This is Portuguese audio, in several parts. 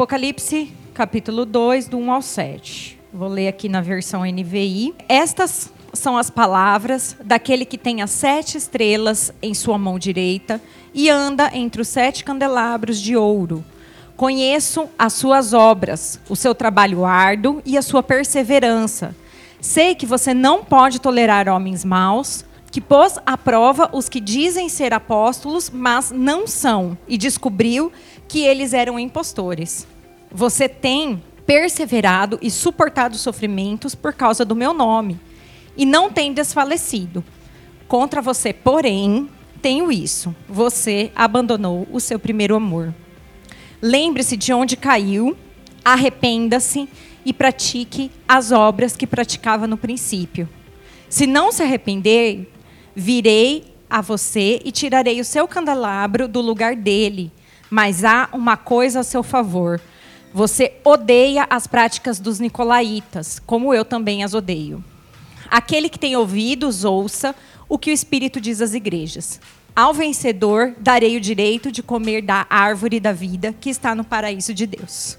Apocalipse, capítulo 2, do 1 ao 7. Vou ler aqui na versão NVI. Estas são as palavras daquele que tem as sete estrelas em sua mão direita e anda entre os sete candelabros de ouro. Conheço as suas obras, o seu trabalho árduo e a sua perseverança. Sei que você não pode tolerar homens maus, que pôs à prova os que dizem ser apóstolos, mas não são, e descobriu que eles eram impostores. Você tem perseverado e suportado sofrimentos por causa do meu nome, e não tem desfalecido. Contra você, porém, tenho isso: você abandonou o seu primeiro amor. Lembre-se de onde caiu, arrependa-se e pratique as obras que praticava no princípio. Se não se arrepender, virei a você e tirarei o seu candelabro do lugar dele. Mas há uma coisa a seu favor. Você odeia as práticas dos nicolaítas, como eu também as odeio. Aquele que tem ouvidos, ouça o que o Espírito diz às igrejas. Ao vencedor darei o direito de comer da árvore da vida que está no paraíso de Deus.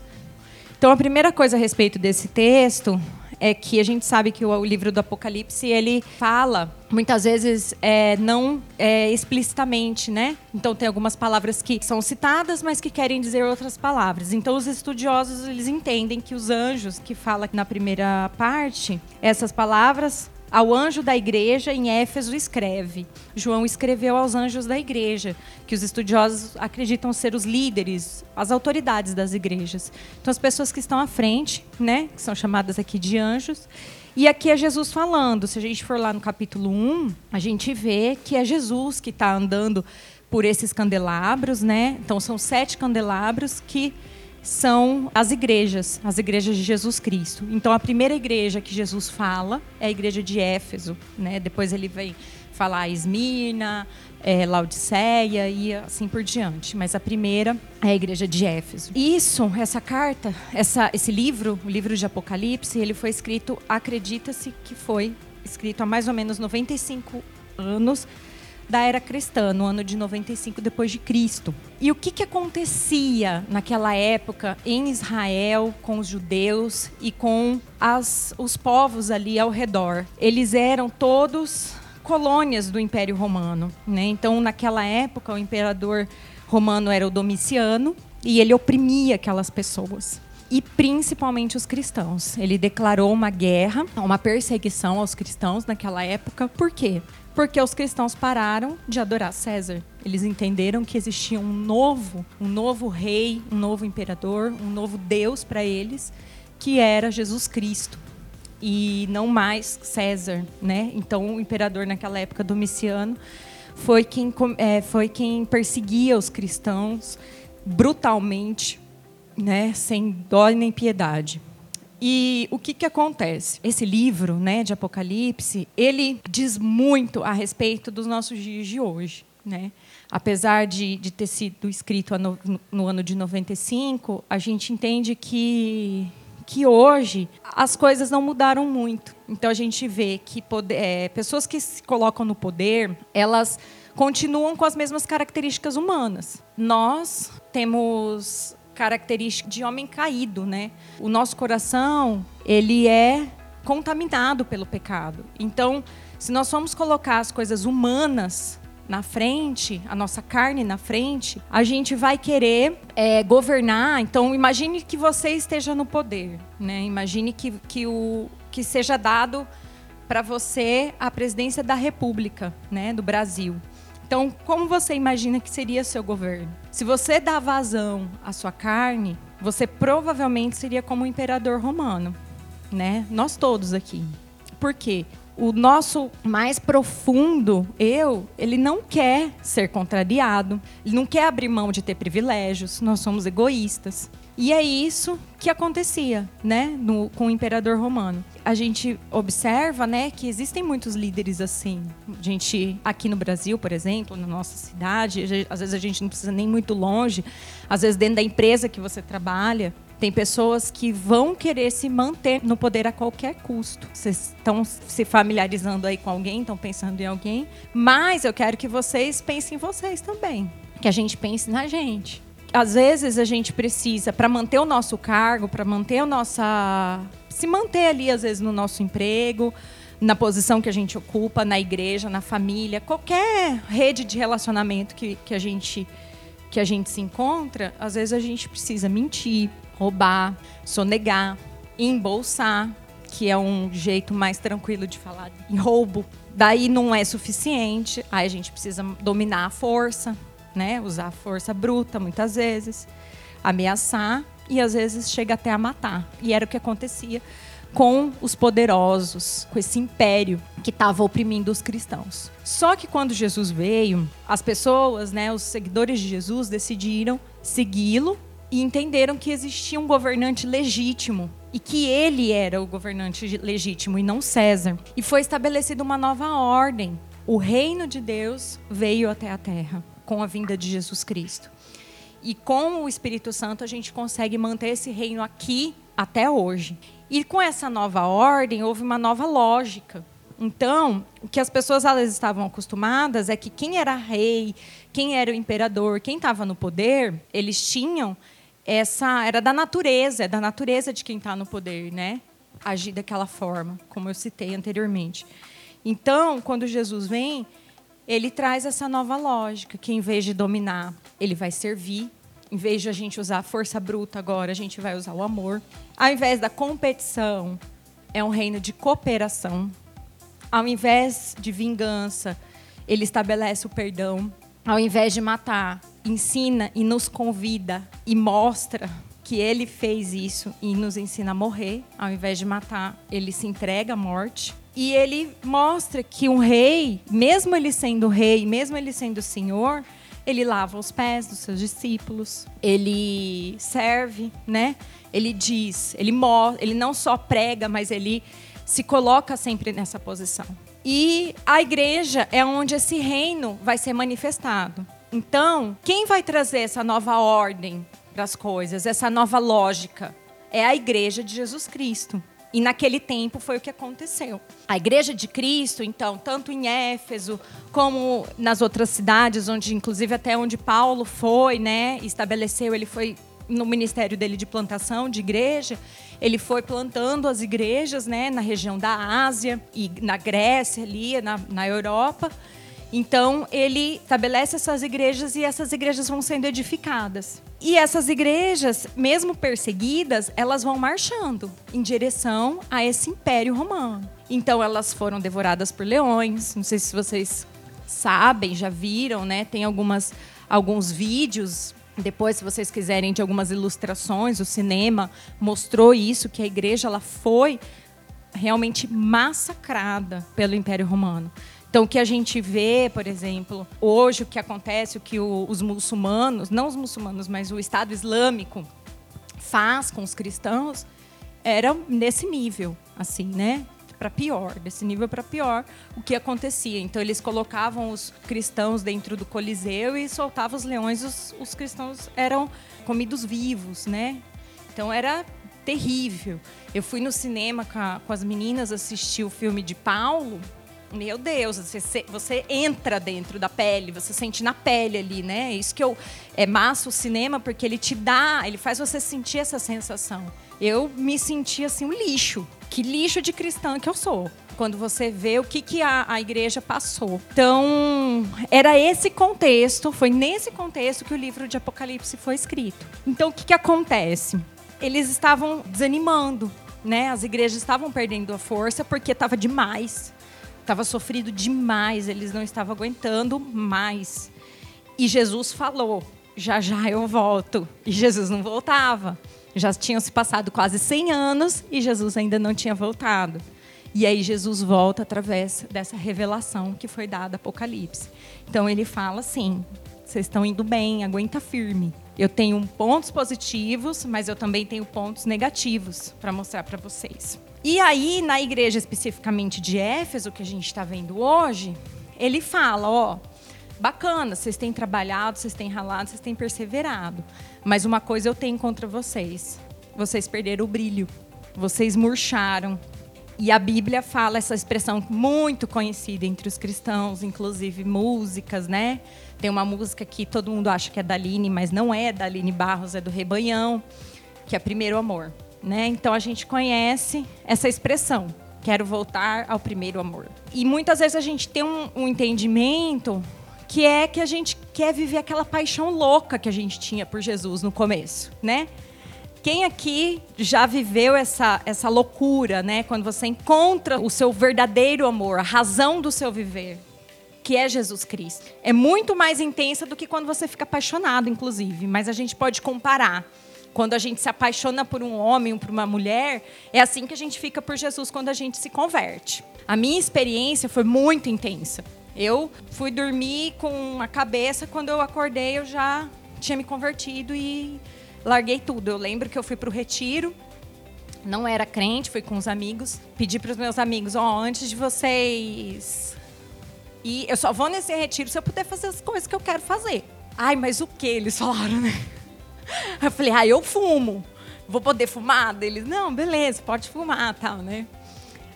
Então, a primeira coisa a respeito desse texto é que a gente sabe que o, livro do Apocalipse ele fala muitas vezes é, não é, explicitamente, né? Então tem algumas palavras que são citadas, mas que querem dizer outras palavras. Então os estudiosos eles entendem que os anjos que fala na primeira parte essas palavras ao anjo da igreja em Éfeso escreve. João escreveu aos anjos da igreja, que os estudiosos acreditam ser os líderes, as autoridades das igrejas. Então as pessoas que estão à frente, né, que são chamadas aqui de anjos, e aqui é Jesus falando. Se a gente for lá no capítulo 1, a gente vê que é Jesus que está andando por esses candelabros, né? Então são sete candelabros que são as igrejas, as igrejas de Jesus Cristo. Então, a primeira igreja que Jesus fala é a igreja de Éfeso. Né? Depois ele vem falar Esmirna, é, Laodiceia e assim por diante. Mas a primeira é a igreja de Éfeso. Isso, essa carta, essa, esse livro, o livro de Apocalipse, ele foi escrito, acredita-se que foi escrito há mais ou menos 95 anos da era cristã, no ano de 95 depois de Cristo. E o que, que acontecia naquela época em Israel com os judeus e com as, os povos ali ao redor? Eles eram todos colônias do Império Romano, né? Então, naquela época, o imperador romano era o Domiciano e ele oprimia aquelas pessoas e principalmente os cristãos. Ele declarou uma guerra, uma perseguição aos cristãos naquela época. Por quê? Porque os cristãos pararam de adorar César. Eles entenderam que existia um novo, um novo rei, um novo imperador, um novo Deus para eles, que era Jesus Cristo e não mais César, né? Então o imperador naquela época Domiciano foi quem é, foi quem perseguia os cristãos brutalmente, né? Sem dó nem piedade. E o que, que acontece? Esse livro né, de Apocalipse, ele diz muito a respeito dos nossos dias de hoje. Né? Apesar de, de ter sido escrito no, no ano de 95, a gente entende que, que hoje as coisas não mudaram muito. Então a gente vê que poder, é, pessoas que se colocam no poder, elas continuam com as mesmas características humanas. Nós temos característica de homem caído, né? O nosso coração, ele é contaminado pelo pecado. Então, se nós formos colocar as coisas humanas na frente, a nossa carne na frente, a gente vai querer é, governar. Então, imagine que você esteja no poder, né? Imagine que, que, o, que seja dado para você a presidência da República, né, do Brasil. Então, como você imagina que seria seu governo? Se você dá vazão à sua carne, você provavelmente seria como o imperador romano, né? Nós todos aqui. Por quê? O nosso mais profundo eu, ele não quer ser contrariado, ele não quer abrir mão de ter privilégios, nós somos egoístas. E é isso que acontecia, né, no, com o imperador romano. A gente observa, né, que existem muitos líderes assim. A gente aqui no Brasil, por exemplo, na nossa cidade, às vezes a gente não precisa nem muito longe, às vezes dentro da empresa que você trabalha, tem pessoas que vão querer se manter no poder a qualquer custo. Vocês estão se familiarizando aí com alguém, estão pensando em alguém, mas eu quero que vocês pensem em vocês também. Que a gente pense na gente às vezes a gente precisa, para manter o nosso cargo, para manter a nossa. se manter ali, às vezes, no nosso emprego, na posição que a gente ocupa, na igreja, na família, qualquer rede de relacionamento que, que, a, gente, que a gente se encontra, às vezes a gente precisa mentir, roubar, sonegar, embolsar, que é um jeito mais tranquilo de falar em roubo. Daí não é suficiente, aí a gente precisa dominar a força, né? Usar a força bruta muitas vezes, ameaçar e às vezes chega até a matar. E era o que acontecia com os poderosos, com esse império que estava oprimindo os cristãos. Só que quando Jesus veio, as pessoas, né, os seguidores de Jesus decidiram segui-lo e entenderam que existia um governante legítimo e que ele era o governante legítimo e não César. E foi estabelecida uma nova ordem. O reino de Deus veio até a terra com a vinda de Jesus Cristo. E com o Espírito Santo a gente consegue manter esse reino aqui até hoje. E com essa nova ordem houve uma nova lógica. Então, o que as pessoas elas estavam acostumadas é que quem era rei, quem era o imperador, quem estava no poder, eles tinham essa era da natureza, é da natureza de quem está no poder, né? Agir daquela forma, como eu citei anteriormente. Então, quando Jesus vem, ele traz essa nova lógica, que em vez de dominar, ele vai servir. Em vez de a gente usar a força bruta agora, a gente vai usar o amor. Ao invés da competição, é um reino de cooperação. Ao invés de vingança, ele estabelece o perdão. Ao invés de matar, ensina e nos convida e mostra que ele fez isso e nos ensina a morrer, ao invés de matar, ele se entrega à morte. E ele mostra que um rei, mesmo ele sendo rei, mesmo ele sendo senhor, ele lava os pés dos seus discípulos, ele serve, né? Ele diz, ele ele não só prega, mas ele se coloca sempre nessa posição. E a igreja é onde esse reino vai ser manifestado. Então, quem vai trazer essa nova ordem para as coisas, essa nova lógica? É a igreja de Jesus Cristo. E naquele tempo foi o que aconteceu. A igreja de Cristo, então, tanto em Éfeso como nas outras cidades, onde inclusive até onde Paulo foi, né, estabeleceu, ele foi no ministério dele de plantação de igreja, ele foi plantando as igrejas, né, na região da Ásia e na Grécia ali, na, na Europa. Então, ele estabelece essas igrejas e essas igrejas vão sendo edificadas. E essas igrejas, mesmo perseguidas, elas vão marchando em direção a esse império romano. Então, elas foram devoradas por leões. Não sei se vocês sabem, já viram, né? Tem algumas, alguns vídeos depois, se vocês quiserem, de algumas ilustrações, o cinema mostrou isso, que a igreja ela foi realmente massacrada pelo Império Romano. Então, o que a gente vê, por exemplo, hoje, o que acontece, o que o, os muçulmanos, não os muçulmanos, mas o Estado Islâmico faz com os cristãos, era nesse nível, assim, né? Para pior, desse nível para pior, o que acontecia. Então, eles colocavam os cristãos dentro do Coliseu e soltavam os leões, os, os cristãos eram comidos vivos, né? Então, era terrível. Eu fui no cinema com, a, com as meninas assistir o filme de Paulo, meu Deus, você, você entra dentro da pele, você sente na pele ali, né? Isso que eu é massa o cinema porque ele te dá, ele faz você sentir essa sensação. Eu me senti assim um lixo. Que lixo de cristã que eu sou. Quando você vê o que, que a, a igreja passou. Então, era esse contexto, foi nesse contexto que o livro de Apocalipse foi escrito. Então, o que, que acontece? Eles estavam desanimando, né? As igrejas estavam perdendo a força porque estava demais estava sofrido demais, eles não estavam aguentando mais. E Jesus falou: já já eu volto. E Jesus não voltava. Já tinham se passado quase 100 anos e Jesus ainda não tinha voltado. E aí Jesus volta através dessa revelação que foi dada Apocalipse. Então ele fala assim: vocês estão indo bem, aguenta firme. Eu tenho pontos positivos, mas eu também tenho pontos negativos para mostrar para vocês. E aí, na igreja especificamente de Éfeso, que a gente está vendo hoje, ele fala: ó, bacana, vocês têm trabalhado, vocês têm ralado, vocês têm perseverado. Mas uma coisa eu tenho contra vocês: vocês perderam o brilho, vocês murcharam. E a Bíblia fala essa expressão muito conhecida entre os cristãos, inclusive músicas, né? Tem uma música que todo mundo acha que é da Aline, mas não é da Aline Barros, é do Rebanhão, que é Primeiro Amor. Né? Então a gente conhece essa expressão. Quero voltar ao primeiro amor. E muitas vezes a gente tem um, um entendimento que é que a gente quer viver aquela paixão louca que a gente tinha por Jesus no começo, né? Quem aqui já viveu essa, essa loucura, né? Quando você encontra o seu verdadeiro amor, a razão do seu viver, que é Jesus Cristo. É muito mais intensa do que quando você fica apaixonado, inclusive. Mas a gente pode comparar. Quando a gente se apaixona por um homem ou por uma mulher, é assim que a gente fica por Jesus quando a gente se converte. A minha experiência foi muito intensa. Eu fui dormir com a cabeça, quando eu acordei eu já tinha me convertido e larguei tudo. Eu lembro que eu fui para o retiro, não era crente, fui com os amigos, pedi para os meus amigos, ó, oh, antes de vocês e eu só vou nesse retiro se eu puder fazer as coisas que eu quero fazer. Ai, mas o que eles falaram, né? Eu falei, ah, eu fumo. Vou poder fumar? Eles, não, beleza, pode fumar, tal, né?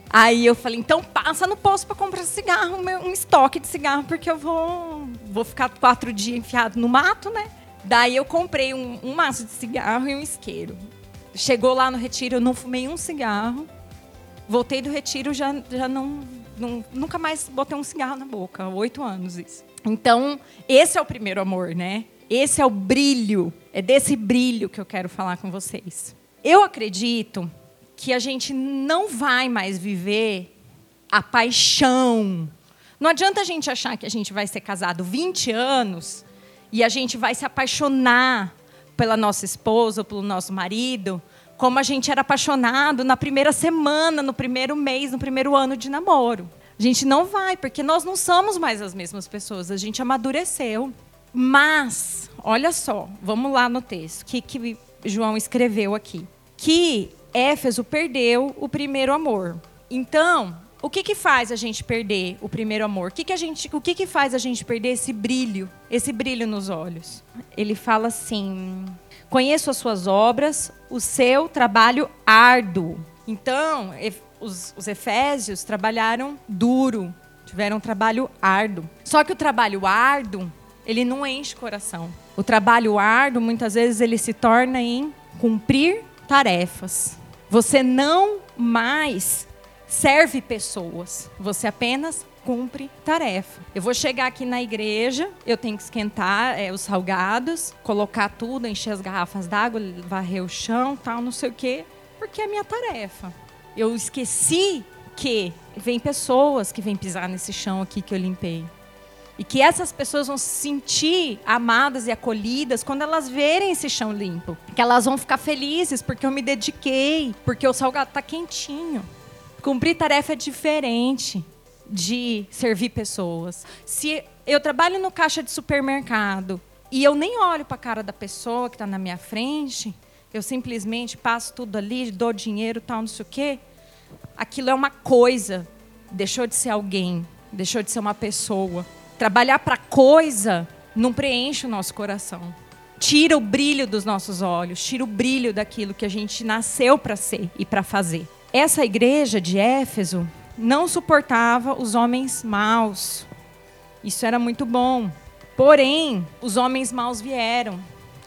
Aí eu falei, então passa no posto para comprar cigarro, um estoque de cigarro, porque eu vou, vou ficar quatro dias enfiado no mato, né? Daí eu comprei um, um maço de cigarro e um isqueiro. Chegou lá no retiro, eu não fumei um cigarro. Voltei do retiro, já, já não, não, nunca mais botei um cigarro na boca. Oito anos isso. Então, esse é o primeiro amor, né? Esse é o brilho. É desse brilho que eu quero falar com vocês. Eu acredito que a gente não vai mais viver a paixão. Não adianta a gente achar que a gente vai ser casado 20 anos e a gente vai se apaixonar pela nossa esposa pelo nosso marido como a gente era apaixonado na primeira semana, no primeiro mês, no primeiro ano de namoro. A gente não vai, porque nós não somos mais as mesmas pessoas, a gente amadureceu. Mas, olha só, vamos lá no texto, o que, que João escreveu aqui. Que Éfeso perdeu o primeiro amor. Então, o que, que faz a gente perder o primeiro amor? O que, que, a gente, o que, que faz a gente perder esse brilho, esse brilho nos olhos? Ele fala assim: Conheço as suas obras, o seu trabalho árduo. Então, os, os efésios trabalharam duro, tiveram um trabalho árduo. Só que o trabalho árduo, ele não enche o coração. O trabalho árduo, muitas vezes, ele se torna em cumprir tarefas. Você não mais serve pessoas, você apenas cumpre tarefa. Eu vou chegar aqui na igreja, eu tenho que esquentar é, os salgados, colocar tudo, encher as garrafas d'água, varrer o chão, tal, não sei o quê, porque é minha tarefa. Eu esqueci que vem pessoas que vêm pisar nesse chão aqui que eu limpei. E que essas pessoas vão se sentir amadas e acolhidas quando elas verem esse chão limpo. Que elas vão ficar felizes porque eu me dediquei, porque o salgado está quentinho. Cumprir tarefa é diferente de servir pessoas. Se eu trabalho no caixa de supermercado e eu nem olho para a cara da pessoa que está na minha frente, eu simplesmente passo tudo ali, dou dinheiro, tal, não sei o quê. Aquilo é uma coisa, deixou de ser alguém, deixou de ser uma pessoa. Trabalhar para coisa não preenche o nosso coração. Tira o brilho dos nossos olhos, tira o brilho daquilo que a gente nasceu para ser e para fazer. Essa igreja de Éfeso, não suportava os homens maus. Isso era muito bom. Porém, os homens maus vieram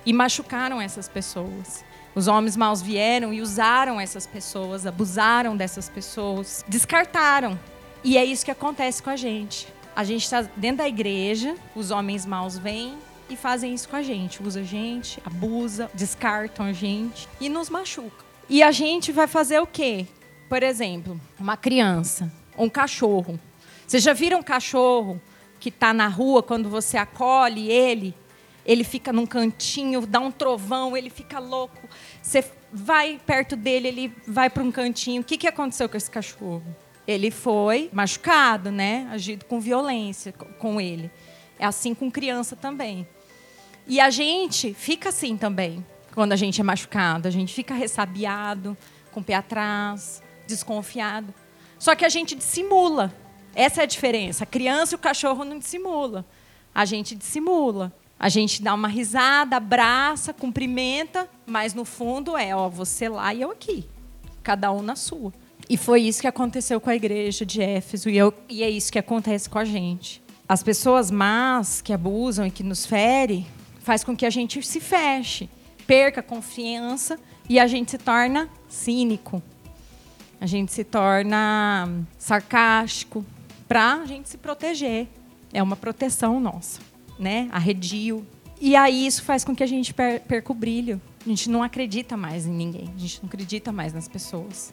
e machucaram essas pessoas. Os homens maus vieram e usaram essas pessoas, abusaram dessas pessoas, descartaram. E é isso que acontece com a gente. A gente está dentro da igreja, os homens maus vêm e fazem isso com a gente. Usa a gente, abusa, descartam a gente e nos machucam. E a gente vai fazer o quê? Por exemplo, uma criança, um cachorro. Vocês já viram um cachorro que está na rua, quando você acolhe ele, ele fica num cantinho, dá um trovão, ele fica louco. Você vai perto dele, ele vai para um cantinho. O que, que aconteceu com esse cachorro? Ele foi machucado, né? Agido com violência com ele. É assim com criança também. E a gente fica assim também, quando a gente é machucado. A gente fica ressabiado, com o pé atrás, desconfiado. Só que a gente dissimula. Essa é a diferença. A criança e o cachorro não dissimula. A gente dissimula. A gente dá uma risada, abraça, cumprimenta, mas no fundo é, ó, você lá e eu aqui. Cada um na sua. E foi isso que aconteceu com a igreja de Éfeso, e, eu, e é isso que acontece com a gente. As pessoas más que abusam e que nos ferem faz com que a gente se feche, perca a confiança e a gente se torna cínico. A gente se torna sarcástico para a gente se proteger. É uma proteção nossa, né? Arredio. E aí isso faz com que a gente perca o brilho. A gente não acredita mais em ninguém. A gente não acredita mais nas pessoas.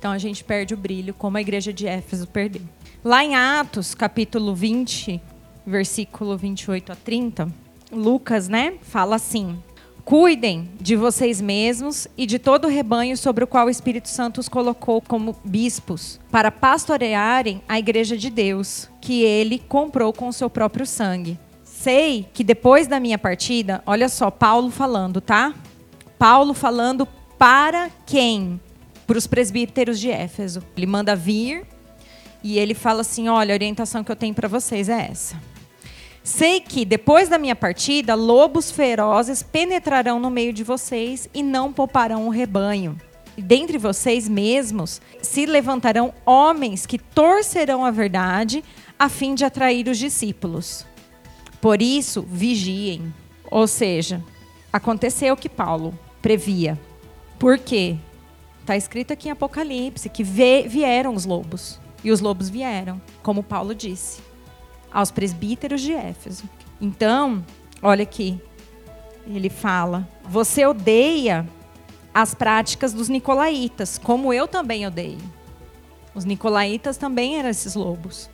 Então a gente perde o brilho, como a igreja de Éfeso perdeu. Lá em Atos, capítulo 20, versículo 28 a 30, Lucas, né, fala assim: Cuidem de vocês mesmos e de todo o rebanho sobre o qual o Espírito Santo os colocou como bispos, para pastorearem a igreja de Deus, que ele comprou com o seu próprio sangue. Sei que depois da minha partida, olha só, Paulo falando, tá? Paulo falando para quem? Para os presbíteros de Éfeso. Ele manda vir e ele fala assim: olha, a orientação que eu tenho para vocês é essa. Sei que depois da minha partida, lobos ferozes penetrarão no meio de vocês e não pouparão o rebanho. E dentre vocês mesmos se levantarão homens que torcerão a verdade a fim de atrair os discípulos. Por isso, vigiem. Ou seja, aconteceu o que Paulo previa. Por quê? Está escrito aqui em Apocalipse que vieram os lobos. E os lobos vieram, como Paulo disse, aos presbíteros de Éfeso. Então, olha aqui. Ele fala: Você odeia as práticas dos nicolaítas, como eu também odeio. Os nicolaítas também eram esses lobos.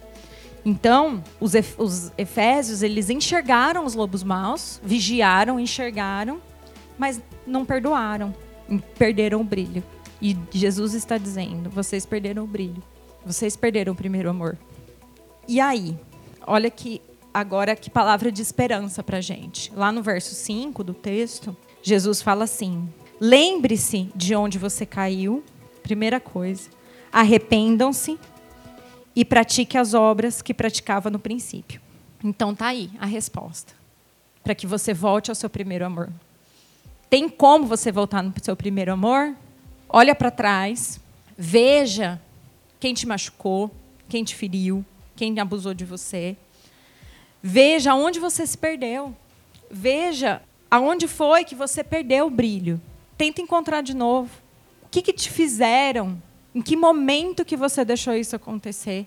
Então, os, os efésios, eles enxergaram os lobos maus, vigiaram, enxergaram, mas não perdoaram, perderam o brilho. E Jesus está dizendo: vocês perderam o brilho. Vocês perderam o primeiro amor. E aí? Olha que agora que palavra de esperança para gente. Lá no verso 5 do texto, Jesus fala assim: Lembre-se de onde você caiu. Primeira coisa. Arrependam-se e pratique as obras que praticava no princípio. Então tá aí a resposta. Para que você volte ao seu primeiro amor. Tem como você voltar no seu primeiro amor? Olha para trás, veja quem te machucou, quem te feriu, quem abusou de você. Veja aonde você se perdeu. Veja aonde foi que você perdeu o brilho. Tenta encontrar de novo. O que, que te fizeram? Em que momento que você deixou isso acontecer?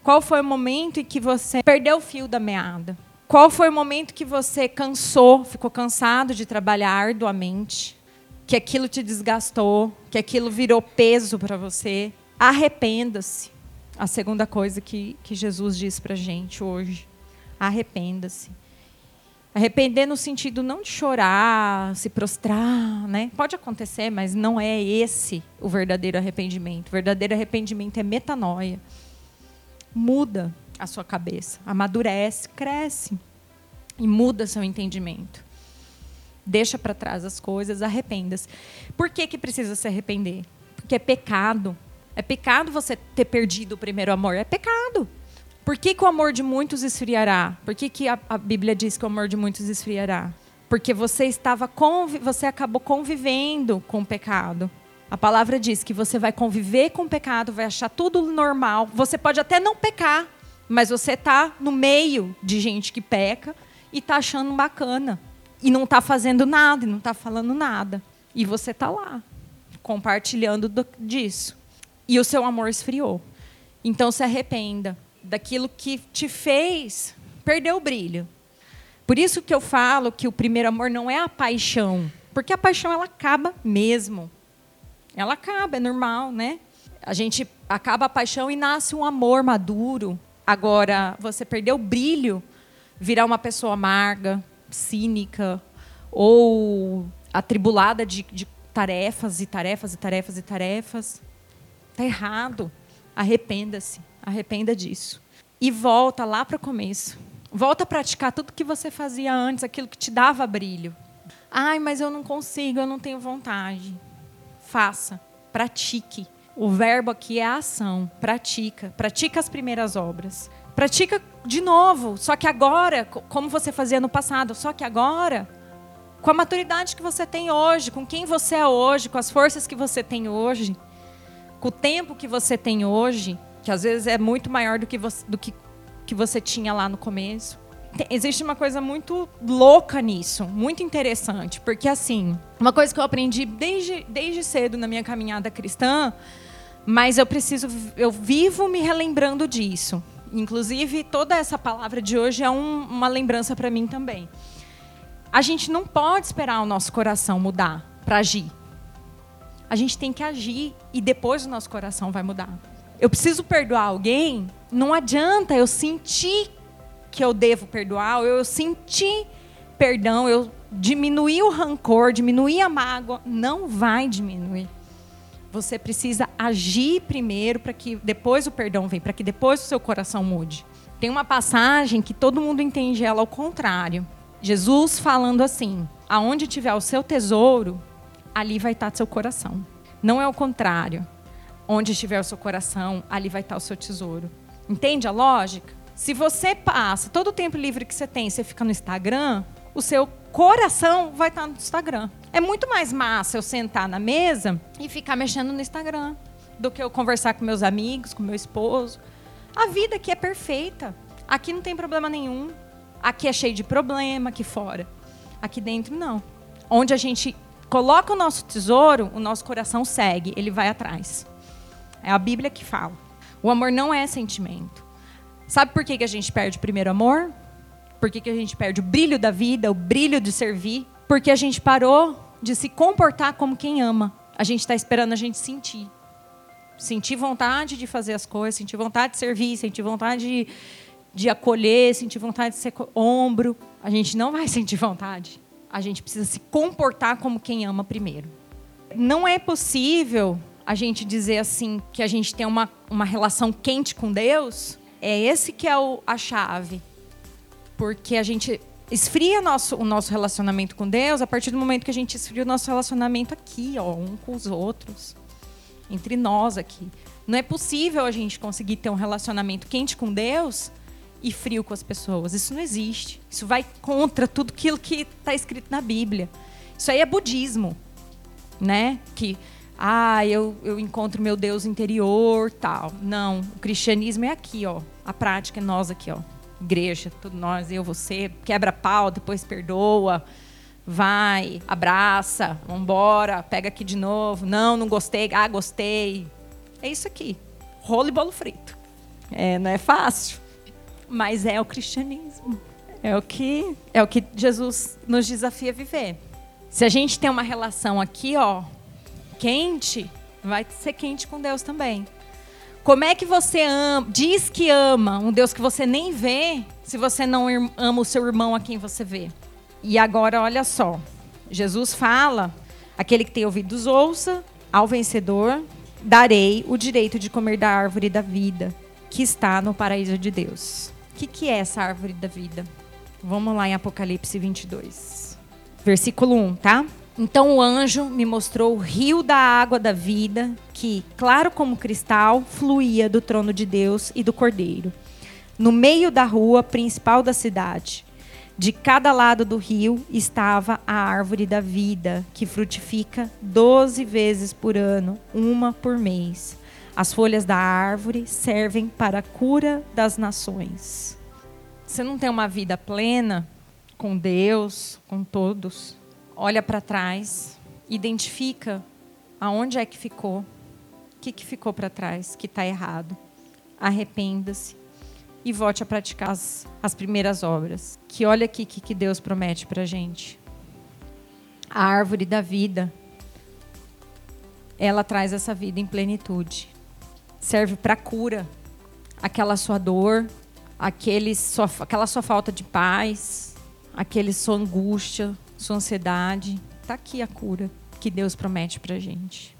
Qual foi o momento em que você perdeu o fio da meada? Qual foi o momento que você cansou, ficou cansado de trabalhar arduamente? Que aquilo te desgastou, que aquilo virou peso para você, arrependa-se. A segunda coisa que, que Jesus diz para a gente hoje. Arrependa-se. Arrepender no sentido não de chorar, se prostrar, né? Pode acontecer, mas não é esse o verdadeiro arrependimento. O verdadeiro arrependimento é metanoia. Muda a sua cabeça, amadurece, cresce e muda seu entendimento deixa para trás as coisas, arrependa-se. Por que, que precisa se arrepender? Porque é pecado. É pecado você ter perdido o primeiro amor. É pecado. Por que, que o amor de muitos esfriará? Por que, que a, a Bíblia diz que o amor de muitos esfriará? Porque você estava você acabou convivendo com o pecado. A palavra diz que você vai conviver com o pecado, vai achar tudo normal. Você pode até não pecar, mas você está no meio de gente que peca e está achando bacana e não está fazendo nada, e não está falando nada. E você está lá, compartilhando do, disso. E o seu amor esfriou. Então se arrependa daquilo que te fez perder o brilho. Por isso que eu falo que o primeiro amor não é a paixão, porque a paixão ela acaba mesmo. Ela acaba, é normal, né? A gente acaba a paixão e nasce um amor maduro. Agora, você perdeu o brilho, virar uma pessoa amarga, cínica ou atribulada de, de tarefas e tarefas e tarefas e tarefas. Está errado. Arrependa-se. Arrependa disso. E volta lá para o começo. Volta a praticar tudo que você fazia antes, aquilo que te dava brilho. Ai, mas eu não consigo, eu não tenho vontade. Faça, pratique. O verbo aqui é a ação. Pratica. Pratica as primeiras obras. Pratica de novo, só que agora, como você fazia no passado, só que agora, com a maturidade que você tem hoje, com quem você é hoje, com as forças que você tem hoje, com o tempo que você tem hoje, que às vezes é muito maior do que você, do que, que você tinha lá no começo. Tem, existe uma coisa muito louca nisso, muito interessante, porque assim, uma coisa que eu aprendi desde, desde cedo na minha caminhada cristã, mas eu preciso, eu vivo me relembrando disso. Inclusive, toda essa palavra de hoje é um, uma lembrança para mim também. A gente não pode esperar o nosso coração mudar para agir. A gente tem que agir e depois o nosso coração vai mudar. Eu preciso perdoar alguém, não adianta eu sentir que eu devo perdoar, eu senti perdão, eu diminuir o rancor, diminuir a mágoa, não vai diminuir. Você precisa agir primeiro para que depois o perdão venha, para que depois o seu coração mude. Tem uma passagem que todo mundo entende ela ao contrário. Jesus falando assim: aonde tiver o seu tesouro, ali vai estar seu coração. Não é o contrário. Onde estiver o seu coração, ali vai estar o seu tesouro. Entende a lógica? Se você passa todo o tempo livre que você tem, você fica no Instagram, o seu coração vai estar no Instagram. É muito mais massa eu sentar na mesa e ficar mexendo no Instagram do que eu conversar com meus amigos, com meu esposo. A vida aqui é perfeita. Aqui não tem problema nenhum. Aqui é cheio de problema, aqui fora. Aqui dentro, não. Onde a gente coloca o nosso tesouro, o nosso coração segue, ele vai atrás. É a Bíblia que fala. O amor não é sentimento. Sabe por que, a gente perde o primeiro amor? Por que, que a gente perde o brilho da vida, o brilho de servir? Porque a gente parou de se comportar como quem ama. A gente está esperando a gente sentir. Sentir vontade de fazer as coisas, sentir vontade de servir, sentir vontade de, de acolher, sentir vontade de ser ombro. A gente não vai sentir vontade. A gente precisa se comportar como quem ama primeiro. Não é possível a gente dizer assim que a gente tem uma, uma relação quente com Deus. É esse que é o, a chave. Porque a gente esfria nosso, o nosso relacionamento com Deus a partir do momento que a gente esfria o nosso relacionamento aqui, ó, um com os outros, entre nós aqui. Não é possível a gente conseguir ter um relacionamento quente com Deus e frio com as pessoas. Isso não existe. Isso vai contra tudo aquilo que está escrito na Bíblia. Isso aí é budismo, né? Que ah, eu, eu encontro meu Deus interior, tal. Não, o cristianismo é aqui, ó. A prática é nós aqui, ó igreja, todos nós, eu, você, quebra pau, depois perdoa, vai, abraça, vambora, pega aqui de novo. Não, não gostei, ah, gostei. É isso aqui. Rolo e bolo frito. É, não é fácil, mas é o cristianismo. É o que é o que Jesus nos desafia a viver. Se a gente tem uma relação aqui, ó, quente, vai ser quente com Deus também. Como é que você ama, diz que ama um Deus que você nem vê, se você não ama o seu irmão a quem você vê? E agora, olha só. Jesus fala: aquele que tem ouvidos, ouça, ao vencedor darei o direito de comer da árvore da vida, que está no paraíso de Deus. O que, que é essa árvore da vida? Vamos lá em Apocalipse 22, versículo 1, tá? Então o anjo me mostrou o rio da água da vida, que, claro como cristal, fluía do trono de Deus e do Cordeiro, no meio da rua principal da cidade. De cada lado do rio estava a árvore da vida, que frutifica doze vezes por ano, uma por mês. As folhas da árvore servem para a cura das nações. Você não tem uma vida plena com Deus, com todos olha para trás, identifica aonde é que ficou, o que, que ficou para trás, que está errado. Arrependa-se e volte a praticar as, as primeiras obras. Que olha aqui que, que Deus promete para gente. A árvore da vida, ela traz essa vida em plenitude. Serve para cura. Aquela sua dor, aquele sua, aquela sua falta de paz, aquele sua angústia, sua ansiedade. Está aqui a cura que Deus promete para gente.